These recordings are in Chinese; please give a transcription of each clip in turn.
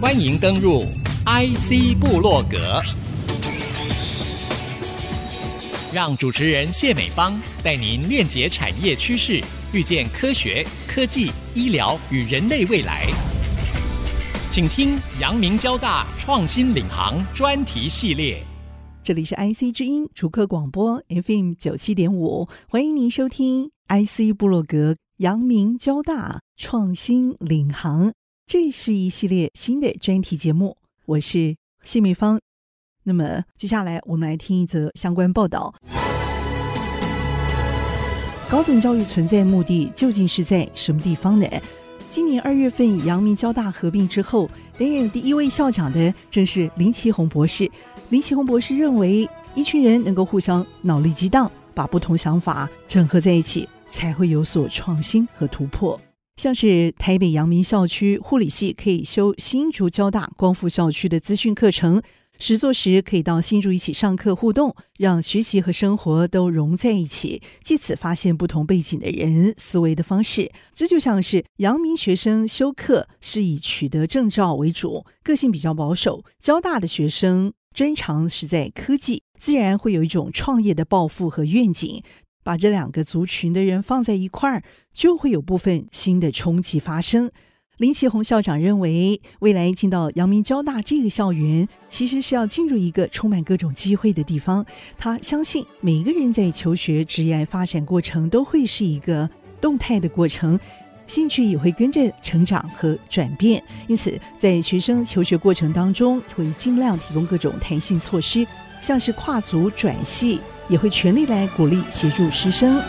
欢迎登入 IC 部落格，让主持人谢美芳带您链接产业趋势，遇见科学、科技、医疗与人类未来。请听阳明交大创新领航专题系列。这里是 IC 之音竹科广播 FM 九七点五，欢迎您收听 IC 部落格阳明交大创新领航。这是一系列新的专题节目，我是谢美芳。那么接下来我们来听一则相关报道。高等教育存在目的究竟是在什么地方呢？今年二月份，阳明交大合并之后，担任第一位校长的正是林奇宏博士。林奇宏博士认为，一群人能够互相脑力激荡，把不同想法整合在一起，才会有所创新和突破。像是台北阳明校区护理系可以修新竹交大光复校区的资讯课程，实作时可以到新竹一起上课互动，让学习和生活都融在一起，借此发现不同背景的人思维的方式。这就像是阳明学生修课是以取得证照为主，个性比较保守；交大的学生专长是在科技，自然会有一种创业的抱负和愿景。把这两个族群的人放在一块儿，就会有部分新的冲击发生。林奇宏校长认为，未来进到阳明交大这个校园，其实是要进入一个充满各种机会的地方。他相信，每一个人在求学、职业发展过程都会是一个动态的过程，兴趣也会跟着成长和转变。因此，在学生求学过程当中，会尽量提供各种弹性措施，像是跨足转系。也会全力来鼓励协助师生。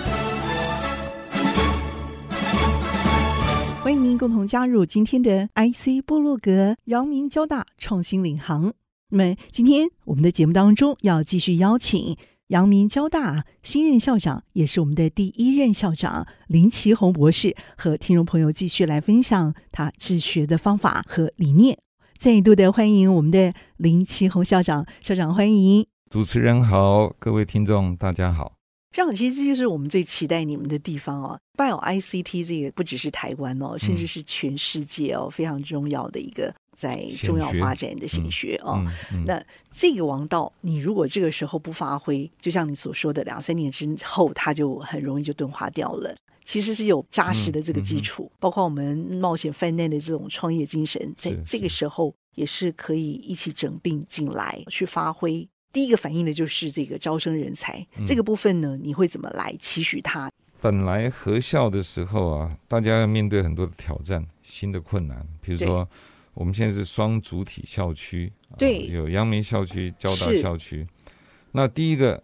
欢迎您共同加入今天的 IC 部落格阳明交大创新领航。那么今天我们的节目当中要继续邀请阳明交大新任校长，也是我们的第一任校长林奇宏博士，和听众朋友继续来分享他治学的方法和理念。再度的欢迎我们的林奇宏校长，校长欢迎。主持人好，各位听众大家好。这样其实这就是我们最期待你们的地方哦。Bio ICT 这个不只是台湾哦，甚至是全世界哦，嗯、非常重要的一个在重要发展的显学哦。嗯嗯嗯、那这个王道，你如果这个时候不发挥，就像你所说的，两三年之后，它就很容易就钝化掉了。其实是有扎实的这个基础，包括我们冒险犯难的这种创业精神，在这个时候也是可以一起整并进来去发挥。第一个反映的就是这个招生人才、嗯、这个部分呢，你会怎么来期许他？本来合校的时候啊，大家要面对很多的挑战、新的困难，比如说我们现在是双主体校区，对，有阳明校区、交大校区。那第一个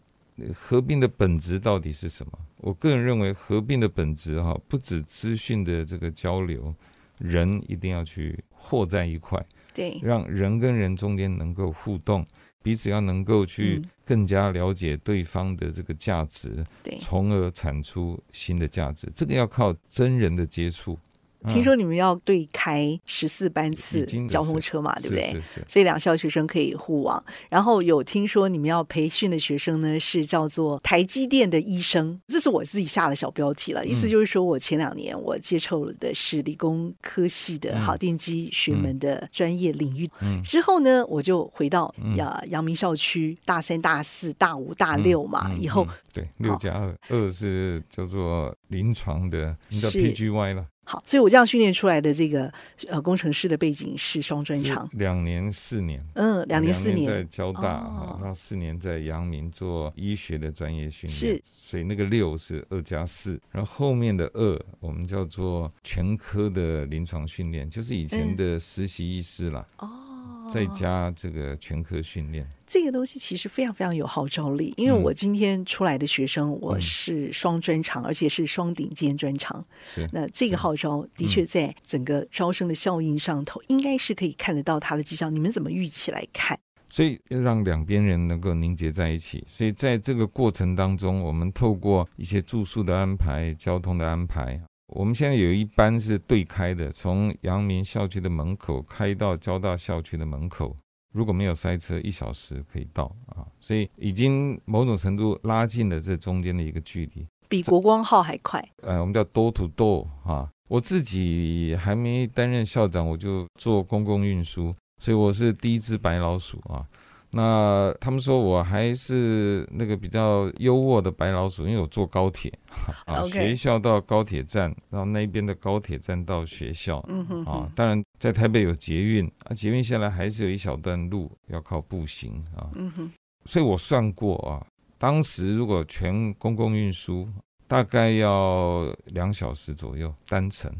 合并的本质到底是什么？我个人认为，合并的本质哈、啊，不止资讯的这个交流，人一定要去和在一块，对，让人跟人中间能够互动。彼此要能够去更加了解对方的这个价值，对，从而产出新的价值。这个要靠真人的接触。听说你们要对开十四班次交通车嘛，对不对？是是是。所以两校学生可以互往。然后有听说你们要培训的学生呢，是叫做台积电的医生，这是我自己下的小标题了。意思就是说我前两年我接触的是理工科系的好电机学门的专业领域，之后呢，我就回到呀阳明校区大三、大四、大五、大六嘛，以后对六加二，二是叫做临床的，你叫 PGY 了。好，所以我这样训练出来的这个呃工程师的背景是双专长，两年四年，嗯，两年四年。在交大啊，然后四年在阳明做医学的专业训练，是，所以那个六是二加四，然后后面的二我们叫做全科的临床训练，就是以前的实习医师啦。哦、嗯。再加这个全科训练，这个东西其实非常非常有号召力。因为我今天出来的学生，嗯、我是双专长，而且是双顶尖专长。是，那这个号召的确在整个招生的效应上头，应该是可以看得到它的绩效。你们怎么预期来看？所以要让两边人能够凝结在一起。所以在这个过程当中，我们透过一些住宿的安排、交通的安排。我们现在有一班是对开的，从阳明校区的门口开到交大校区的门口，如果没有塞车，一小时可以到啊，所以已经某种程度拉近了这中间的一个距离。比国光号还快。呃，我们叫 door to door 啊。我自己还没担任校长，我就做公共运输，所以我是第一只白老鼠啊。那他们说我还是那个比较优渥的白老鼠，因为我坐高铁 啊.学校到高铁站，然后那边的高铁站到学校，嗯哼哼。啊，当然在台北有捷运啊，捷运下来还是有一小段路要靠步行啊，嗯哼，所以我算过啊，当时如果全公共运输大概要两小时左右单程，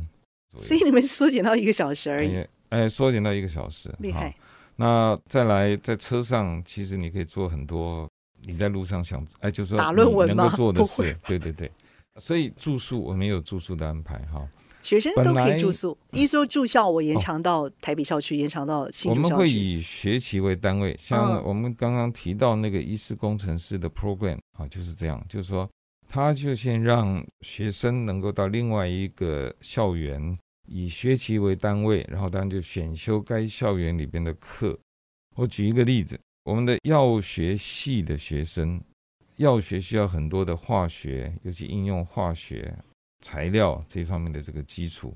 所以你们缩减到一个小时而已，哎，哎，缩减到一个小时，厉害。那再来，在车上，其实你可以做很多你在路上想，哎，就是说打论文能够做的事，对对对。所以住宿我们有住宿的安排哈，学生都可以住宿。一说住校，我延长到台北校区，延长到新竹校区。我们会以学期为单位，像我们刚刚提到那个医师工程师的 program 啊，就是这样，就是说他就先让学生能够到另外一个校园。以学期为单位，然后当然就选修该校园里边的课。我举一个例子，我们的药学系的学生，药学需要很多的化学，尤其应用化学材料这方面的这个基础。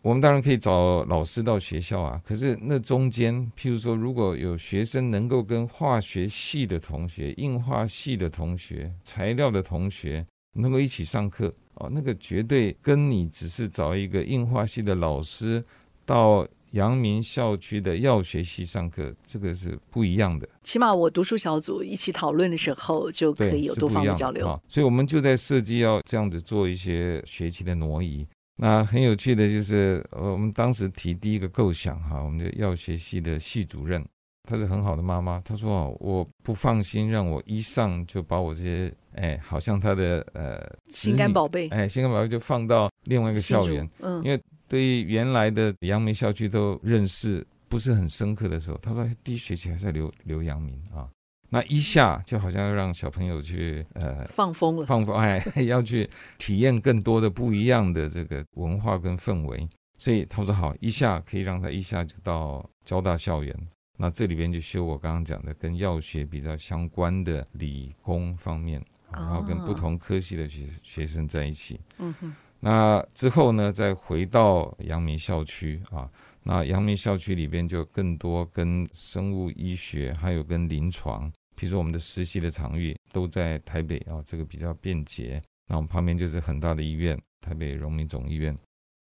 我们当然可以找老师到学校啊，可是那中间，譬如说，如果有学生能够跟化学系的同学、应化系的同学、材料的同学能够一起上课。哦，那个绝对跟你只是找一个硬化系的老师到阳明校区的药学系上课，这个是不一样的。起码我读书小组一起讨论的时候，就可以有多方的交流。哦，所以我们就在设计要这样子做一些学期的挪移。那很有趣的就是，我们当时提第一个构想哈，我们的药学系的系主任。她是很好的妈妈，她说：“哦，我不放心让我一上就把我这些，哎，好像她的呃心肝宝贝，哎，心肝宝贝就放到另外一个校园，嗯，因为对于原来的阳明校区都认识不是很深刻的时候，她说第一学期还是留留阳明啊，那一下就好像要让小朋友去呃放风了，放风，哎，要去体验更多的不一样的这个文化跟氛围，所以他说好，一下可以让他一下就到交大校园。”那这里边就修我刚刚讲的跟药学比较相关的理工方面，然后跟不同科系的学学生在一起。嗯哼。那之后呢，再回到阳明校区啊，那阳明校区里边就更多跟生物医学，还有跟临床，比如说我们的实习的场域都在台北啊，这个比较便捷。那我们旁边就是很大的医院，台北荣民总医院，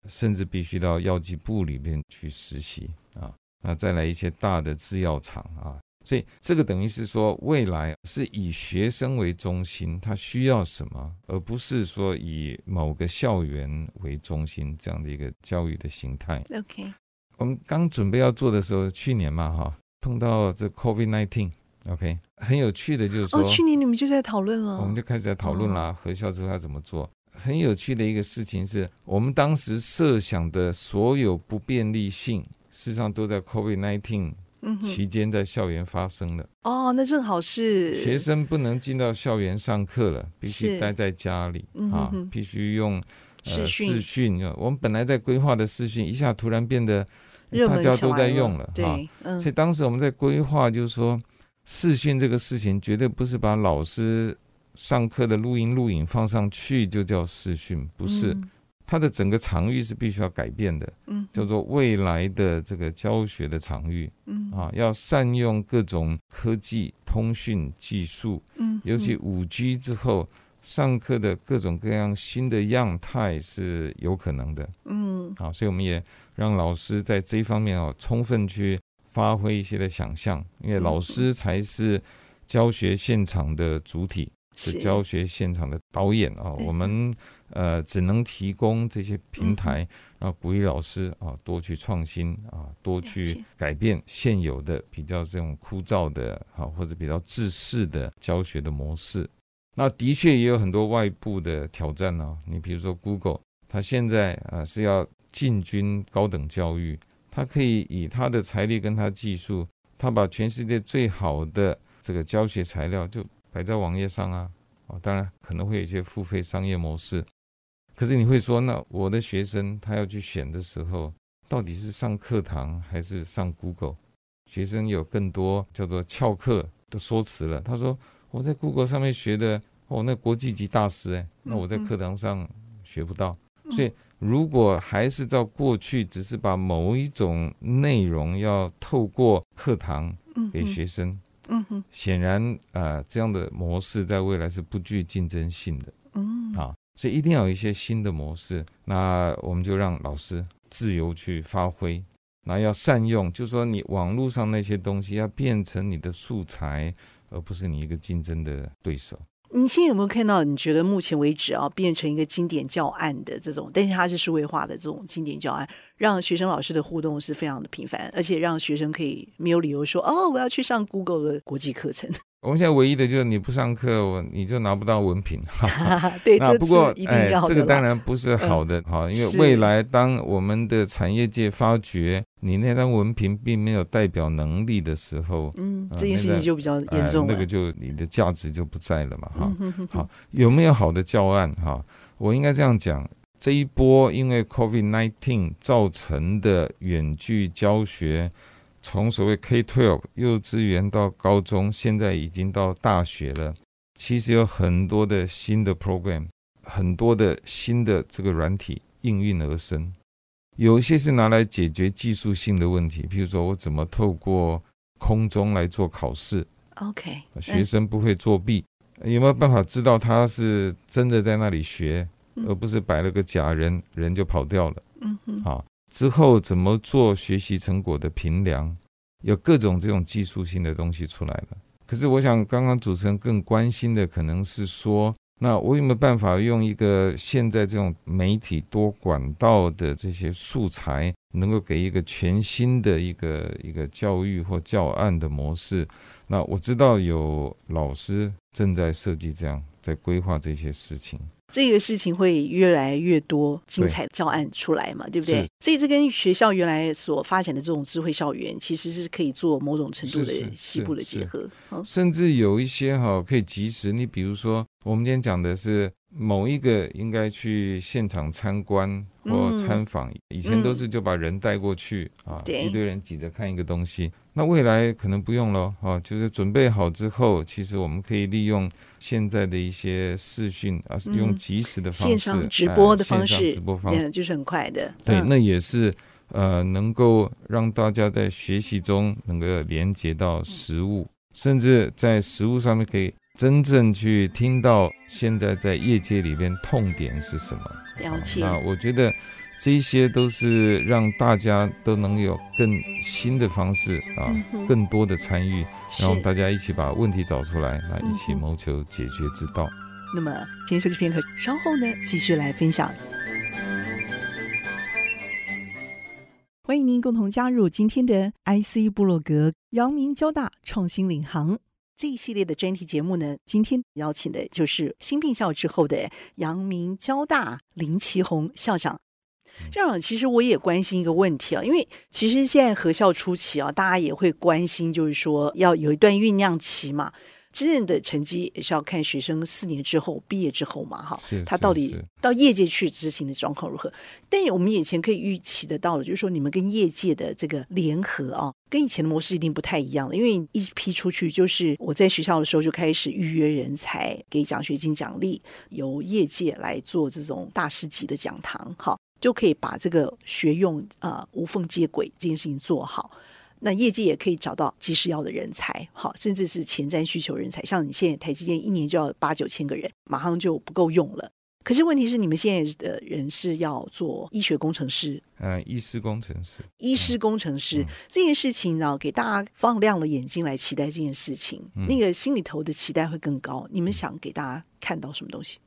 甚至必须到药剂部里边去实习啊。那再来一些大的制药厂啊，所以这个等于是说，未来是以学生为中心，他需要什么，而不是说以某个校园为中心这样的一个教育的形态。OK，我们刚准备要做的时候，去年嘛哈，碰到这 COVID-19，OK，很有趣的就是说，哦，去年你们就在讨论了，我们就开始在讨论了，合校之后要怎么做。很有趣的一个事情是我们当时设想的所有不便利性。事实上都在 COVID-19 期间在校园发生了。哦，那正好是学生不能进到校园上课了，必须待在家里啊，必须用呃视讯。我们本来在规划的视讯，一下突然变得大家都在用了啊。所以当时我们在规划，就是说视讯这个事情绝对不是把老师上课的录音录影放上去就叫视讯，不是。它的整个场域是必须要改变的，嗯，叫做未来的这个教学的场域，嗯。啊，要善用各种科技通讯技术，嗯，尤其五 G 之后，上课的各种各样新的样态是有可能的，嗯，好，所以我们也让老师在这一方面哦，充分去发挥一些的想象，因为老师才是教学现场的主体，是教学现场的导演啊，我们。呃，只能提供这些平台，然后鼓励老师啊多去创新啊，多去改变现有的比较这种枯燥的啊或者比较制式的教学的模式。那的确也有很多外部的挑战呢。你比如说 Google，它现在啊是要进军高等教育，它可以以它的财力跟它技术，它把全世界最好的这个教学材料就摆在网页上啊。啊，当然可能会有一些付费商业模式。可是你会说，那我的学生他要去选的时候，到底是上课堂还是上 Google？学生有更多叫做翘课的说辞了。他说，我在 Google 上面学的哦，那国际级大师哎，那我在课堂上学不到。所以，如果还是照过去，只是把某一种内容要透过课堂给学生，嗯哼，显然呃，这样的模式在未来是不具竞争性的，嗯，啊，所以一定要有一些新的模式。那我们就让老师自由去发挥，那要善用，就是说你网络上那些东西要变成你的素材，而不是你一个竞争的对手。你现在有没有看到？你觉得目前为止啊，变成一个经典教案的这种，但是它是数位化的这种经典教案，让学生老师的互动是非常的频繁，而且让学生可以没有理由说哦，我要去上 Google 的国际课程。我们现在唯一的就是你不上课，我你就拿不到文凭。对，那不过一定要哎，这个当然不是好的哈，嗯、因为未来当我们的产业界发觉你那张文凭并没有代表能力的时候，嗯，这件事情就比较严重了、呃。那个就你的价值就不在了嘛哈。好，有没有好的教案哈？我应该这样讲，这一波因为 COVID-19 造成的远距教学。从所谓 K-12 幼稚园到高中，现在已经到大学了。其实有很多的新的 program，很多的新的这个软体应运而生。有一些是拿来解决技术性的问题，譬如说我怎么透过空中来做考试，OK，学生不会作弊，有没有办法知道他是真的在那里学，而不是摆了个假人，人就跑掉了。嗯哼，好。之后怎么做学习成果的评量，有各种这种技术性的东西出来了。可是我想，刚刚主持人更关心的可能是说，那我有没有办法用一个现在这种媒体多管道的这些素材，能够给一个全新的一个一个教育或教案的模式？那我知道有老师正在设计这样，在规划这些事情。这个事情会越来越多精彩的教案出来嘛，对，对不对？所以这跟学校原来所发展的这种智慧校园，其实是可以做某种程度的西部的结合。甚至有一些哈可以及时，你比如说，我们今天讲的是某一个应该去现场参观或参访，嗯、以前都是就把人带过去、嗯、啊，一堆人挤着看一个东西。那未来可能不用了啊，就是准备好之后，其实我们可以利用现在的一些视讯啊，用即时的方式，线上直播的方式，线上直播方式就是很快的。对，那也是呃，能够让大家在学习中能够连接到实物，甚至在实物上面可以真正去听到现在在业界里边痛点是什么。了解。啊，我觉得。这些都是让大家都能有更新的方式啊，更多的参与，然后大家一起把问题找出来，来一起谋求解决之道。那么，先休息片刻，稍后呢继续来分享。欢迎您共同加入今天的 IC 部落格，阳明交大创新领航这一系列的专题节目呢。今天邀请的就是新并校之后的阳明交大林奇宏校长。这样，其实我也关心一个问题啊，因为其实现在合校初期啊，大家也会关心，就是说要有一段酝酿期嘛。真正的成绩也是要看学生四年之后毕业之后嘛，哈，他到底到业界去执行的状况如何？但我们眼前可以预期得到的，就是说你们跟业界的这个联合啊，跟以前的模式一定不太一样了。因为一批出去，就是我在学校的时候就开始预约人才，给奖学金奖励，由业界来做这种大师级的讲堂，哈。就可以把这个学用啊、呃、无缝接轨这件事情做好，那业界也可以找到及时要的人才，好，甚至是前瞻需求人才。像你现在台积电一年就要八九千个人，马上就不够用了。可是问题是，你们现在的人是要做医学工程师，嗯，医师工程师，医师工程师、嗯、这件事情呢，给大家放亮了眼睛来期待这件事情，嗯、那个心里头的期待会更高。你们想给大家看到什么东西？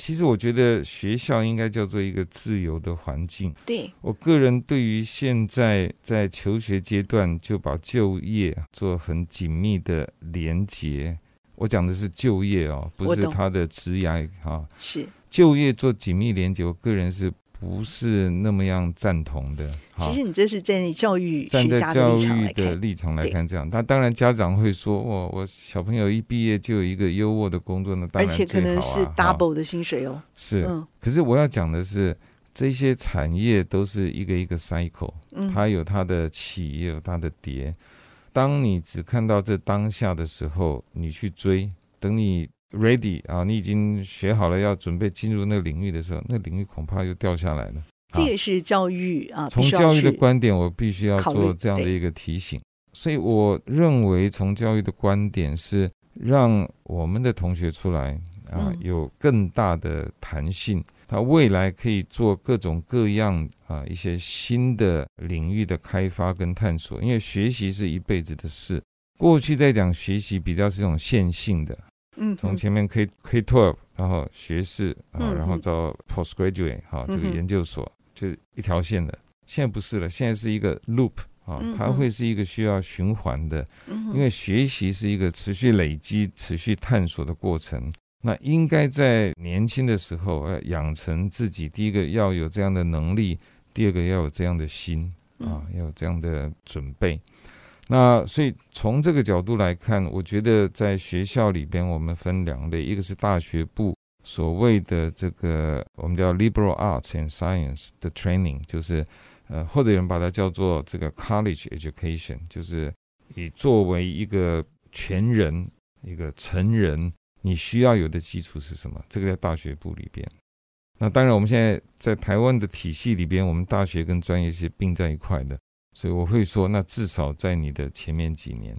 其实我觉得学校应该叫做一个自由的环境。对，我个人对于现在在求学阶段就把就业做很紧密的连结，我讲的是就业哦，不是他的职涯啊。是就业做紧密连结，我个人是。不是那么样赞同的。其实你这是站在教育站在教育的立场来看，这样，那当然家长会说：“我我小朋友一毕业就有一个优渥的工作，那当然啊。”而且可能是 double 的薪水哦。是，可是我要讲的是，这些产业都是一个一个 cycle，它有它的起，也有它的跌。当你只看到这当下的时候，你去追，等你 ready 啊，你已经学好了，要准备进入那个领域的时候，那领域恐怕又掉下来了。这也是教育啊，从教育的观点，我必须要做这样的一个提醒。所以我认为，从教育的观点是让我们的同学出来啊，有更大的弹性，他未来可以做各种各样啊一些新的领域的开发跟探索。因为学习是一辈子的事。过去在讲学习比较是一种线性的，嗯，从前面 K K twelve，然后学士啊，然后到 postgraduate 哈，这个研究所。就一条线的，现在不是了，现在是一个 loop 啊，它会是一个需要循环的，因为学习是一个持续累积、持续探索的过程。那应该在年轻的时候呃养成自己，第一个要有这样的能力，第二个要有这样的心啊，要有这样的准备。那所以从这个角度来看，我觉得在学校里边，我们分两类，一个是大学部。所谓的这个我们叫 liberal arts and science 的 training，就是呃，或者有人把它叫做这个 college education，就是以作为一个全人、一个成人，你需要有的基础是什么？这个在大学部里边。那当然，我们现在在台湾的体系里边，我们大学跟专业是并在一块的，所以我会说，那至少在你的前面几年。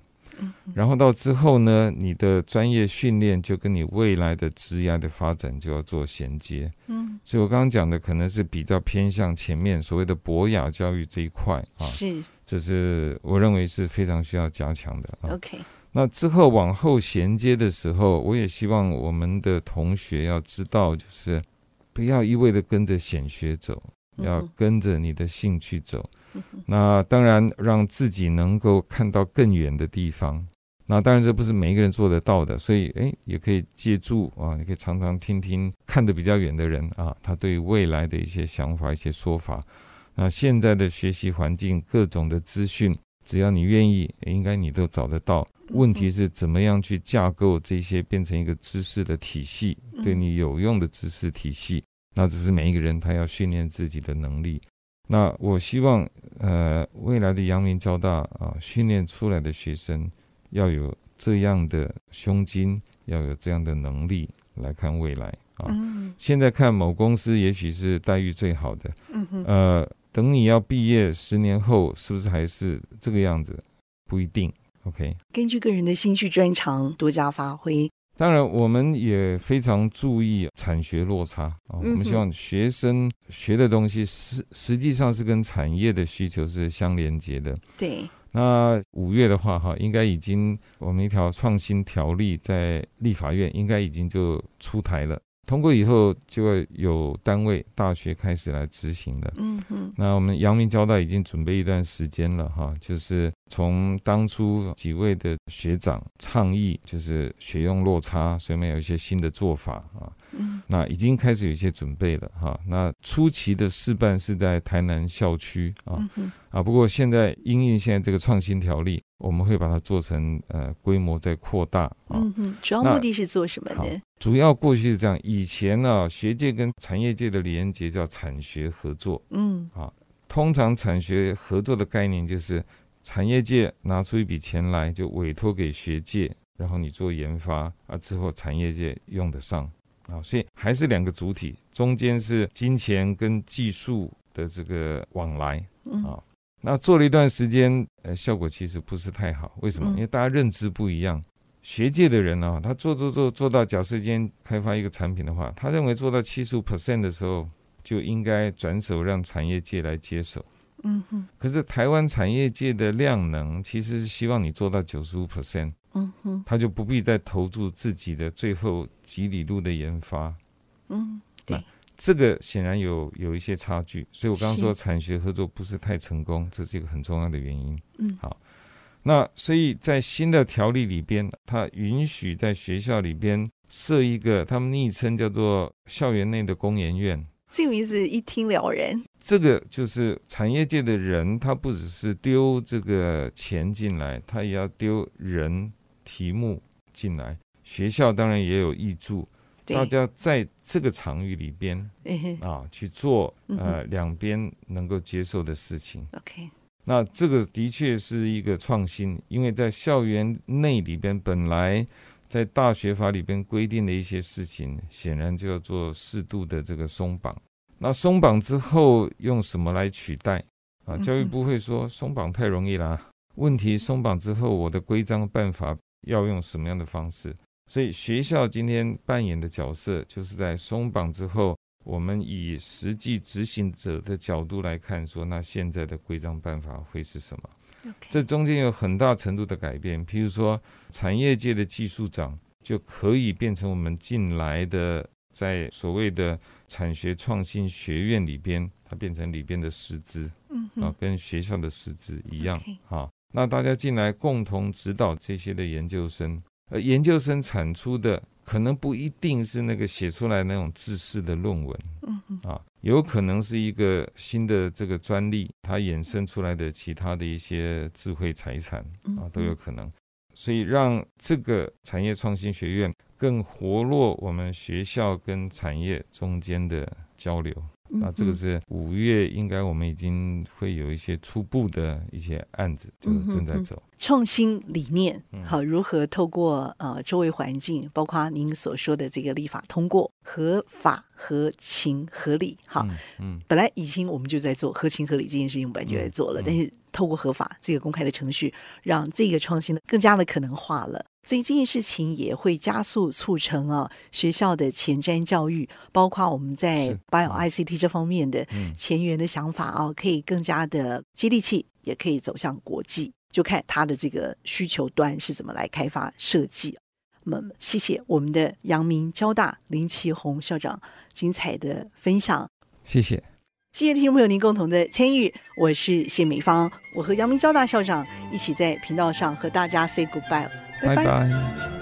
然后到之后呢，你的专业训练就跟你未来的职业的发展就要做衔接。嗯，所以我刚刚讲的可能是比较偏向前面所谓的博雅教育这一块啊，是，这是我认为是非常需要加强的。OK，那之后往后衔接的时候，我也希望我们的同学要知道，就是不要一味的跟着显学走，要跟着你的兴趣走。那当然，让自己能够看到更远的地方。那当然，这不是每一个人做得到的，所以，诶，也可以借助啊，你可以常常听听看得比较远的人啊，他对未来的一些想法、一些说法。那现在的学习环境，各种的资讯，只要你愿意，应该你都找得到。问题是怎么样去架构这些，变成一个知识的体系，对你有用的知识体系。那只是每一个人他要训练自己的能力。那我希望，呃，未来的阳明交大啊，训练出来的学生要有这样的胸襟，要有这样的能力来看未来啊。现在看某公司也许是待遇最好的，呃，等你要毕业十年后，是不是还是这个样子？不一定。OK，根据个人的兴趣专长多加发挥。当然，我们也非常注意产学落差啊。我们希望学生学的东西实实际上是跟产业的需求是相连接的。对。那五月的话，哈，应该已经我们一条创新条例在立法院应该已经就出台了。通过以后，就会有单位大学开始来执行了。嗯嗯。那我们阳明交大已经准备一段时间了，哈，就是从当初几位的学长倡议，就是学用落差，所以面有一些新的做法啊。嗯。那已经开始有一些准备了，哈。那初期的试办是在台南校区啊。嗯。啊，不过现在因应现在这个创新条例，我们会把它做成呃规模在扩大啊。嗯哼，主要目的是做什么呢？主要过去是这样，以前呢、啊，学界跟产业界的连接叫产学合作。嗯，啊，通常产学合作的概念就是产业界拿出一笔钱来，就委托给学界，然后你做研发啊，之后产业界用得上啊，所以还是两个主体，中间是金钱跟技术的这个往来啊。那做了一段时间，呃，效果其实不是太好。为什么？因为大家认知不一样。学界的人啊，他做做做做到，假设今天开发一个产品的话，他认为做到七十五 percent 的时候，就应该转手让产业界来接手。嗯哼。可是台湾产业界的量能其实是希望你做到九十五 percent。嗯哼。他就不必再投注自己的最后几里路的研发。嗯，对。这个显然有有一些差距，所以我刚刚说产学合作不是太成功，这是一个很重要的原因。嗯，好，那所以在新的条例里边，它允许在学校里边设一个，他们昵称叫做校园内的工研院。这个名字一听了然。这个就是产业界的人，他不只是丢这个钱进来，他也要丢人题目进来。学校当然也有挹注。大家在这个场域里边啊去做呃两边能够接受的事情。OK，那这个的确是一个创新，因为在校园内里边本来在大学法里边规定的一些事情，显然就要做适度的这个松绑。那松绑之后用什么来取代啊？教育部会说松绑太容易啦。问题松绑之后，我的规章办法要用什么样的方式？所以学校今天扮演的角色，就是在松绑之后，我们以实际执行者的角度来看，说那现在的规章办法会是什么？这中间有很大程度的改变。譬如说，产业界的技术长就可以变成我们进来的。在所谓的产学创新学院里边，它变成里边的师资，嗯，啊，跟学校的师资一样，好，那大家进来共同指导这些的研究生，而研究生产出的可能不一定是那个写出来那种制式的论文，嗯，啊，有可能是一个新的这个专利，它衍生出来的其他的一些智慧财产，啊，都有可能，所以让这个产业创新学院。更活络我们学校跟产业中间的交流，那这个是五月应该我们已经会有一些初步的一些案子，就正在走。创新理念，好，如何透过呃周围环境，包括您所说的这个立法通过，合法、合情、合理，好，嗯，本来已经我们就在做合情合理这件事情，本来就在做了，但是透过合法这个公开的程序，让这个创新更加的可能化了。所以这件事情也会加速促成啊学校的前瞻教育，包括我们在 Bio ICT 这方面的前沿的想法啊，可以更加的接地气，也可以走向国际。就看他的这个需求端是怎么来开发设计。那么，谢谢我们的阳明交大林奇宏校长精彩的分享。谢谢，谢谢听众朋友您共同的参与。我是谢美芳，我和杨明交大校长一起在频道上和大家 say goodbye。拜拜。